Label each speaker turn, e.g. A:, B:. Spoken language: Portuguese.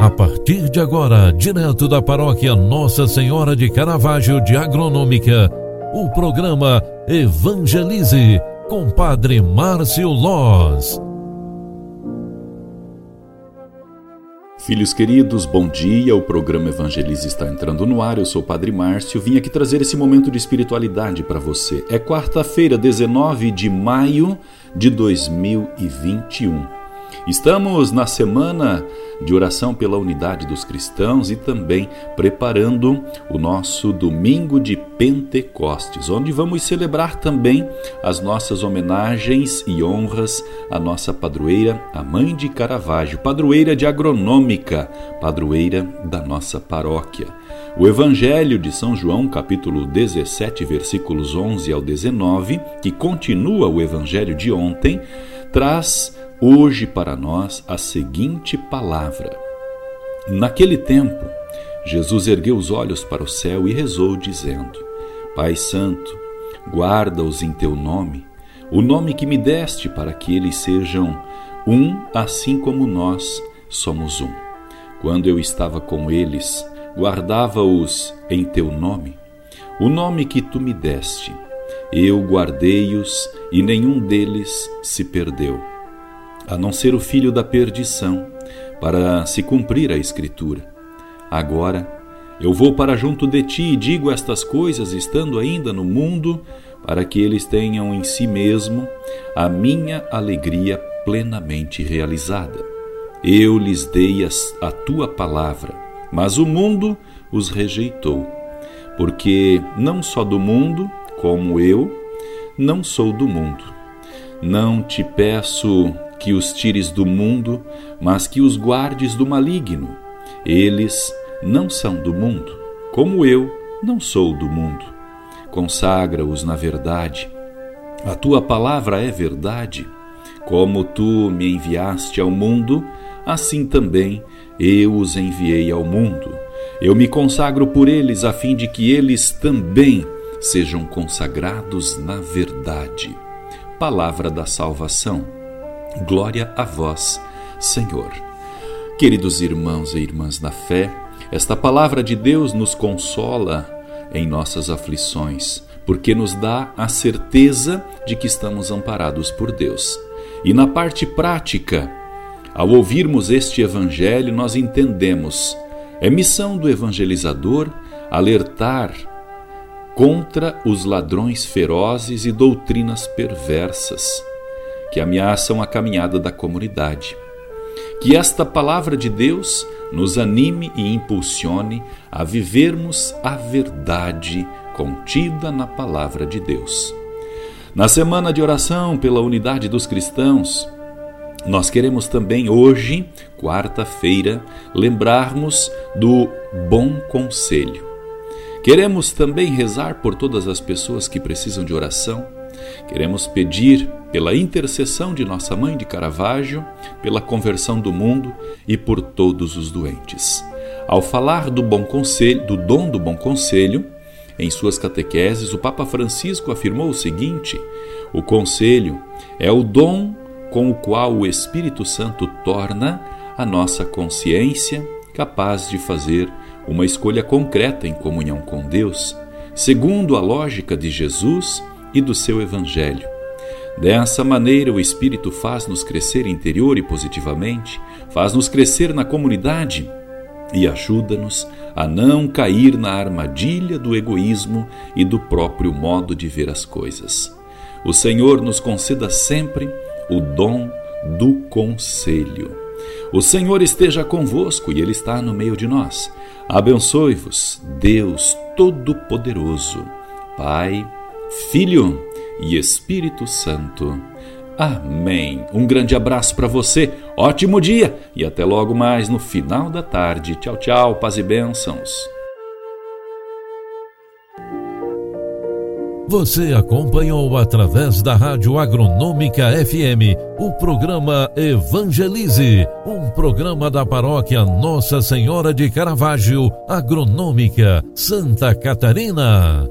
A: A partir de agora, direto da paróquia Nossa Senhora de Caravaggio de Agronômica, o programa Evangelize com Padre Márcio Loz.
B: Filhos queridos, bom dia. O programa Evangelize está entrando no ar. Eu sou o Padre Márcio. Vim aqui trazer esse momento de espiritualidade para você. É quarta-feira, 19 de maio de 2021. Estamos na semana de oração pela unidade dos cristãos e também preparando o nosso domingo de Pentecostes, onde vamos celebrar também as nossas homenagens e honras à nossa padroeira, a mãe de Caravaggio, padroeira de agronômica, padroeira da nossa paróquia. O Evangelho de São João, capítulo 17, versículos 11 ao 19, que continua o Evangelho de ontem, traz hoje para nós a seguinte palavra. Naquele tempo, Jesus ergueu os olhos para o céu e rezou, dizendo: Pai Santo, guarda-os em teu nome, o nome que me deste, para que eles sejam um, assim como nós somos um. Quando eu estava com eles, guardava-os em teu nome, o nome que tu me deste. Eu guardei-os e nenhum deles se perdeu a não ser o filho da perdição, para se cumprir a Escritura. Agora, eu vou para junto de ti e digo estas coisas estando ainda no mundo, para que eles tenham em si mesmo a minha alegria plenamente realizada. Eu lhes dei a tua palavra, mas o mundo os rejeitou, porque não só do mundo, como eu, não sou do mundo. Não te peço que os tires do mundo, mas que os guardes do maligno. Eles não são do mundo, como eu não sou do mundo. Consagra-os na verdade. A tua palavra é verdade. Como tu me enviaste ao mundo, assim também eu os enviei ao mundo. Eu me consagro por eles, a fim de que eles também sejam consagrados na verdade. Palavra da salvação. Glória a vós, Senhor. Queridos irmãos e irmãs na fé, esta palavra de Deus nos consola em nossas aflições, porque nos dá a certeza de que estamos amparados por Deus. E na parte prática, ao ouvirmos este evangelho, nós entendemos é missão do evangelizador alertar contra os ladrões ferozes e doutrinas perversas que ameaçam a caminhada da comunidade. Que esta palavra de Deus nos anime e impulsione a vivermos a verdade contida na palavra de Deus. Na semana de oração pela unidade dos cristãos, nós queremos também hoje, quarta-feira, lembrarmos do bom conselho. Queremos também rezar por todas as pessoas que precisam de oração Queremos pedir pela intercessão de nossa mãe de Caravaggio, pela conversão do mundo e por todos os doentes. Ao falar do bom conselho, do dom do bom conselho, em suas catequeses, o Papa Francisco afirmou o seguinte: o conselho é o dom com o qual o Espírito Santo torna a nossa consciência capaz de fazer uma escolha concreta em comunhão com Deus, segundo a lógica de Jesus e do seu Evangelho. Dessa maneira, o Espírito faz-nos crescer interior e positivamente, faz-nos crescer na comunidade e ajuda-nos a não cair na armadilha do egoísmo e do próprio modo de ver as coisas. O Senhor nos conceda sempre o dom do conselho. O Senhor esteja convosco e Ele está no meio de nós. Abençoe-vos, Deus Todo-Poderoso, Pai Filho e Espírito Santo. Amém. Um grande abraço para você, ótimo dia e até logo mais no final da tarde. Tchau, tchau, paz e bênçãos.
A: Você acompanhou através da Rádio Agronômica FM o programa Evangelize, um programa da paróquia Nossa Senhora de Caravaggio, Agronômica, Santa Catarina.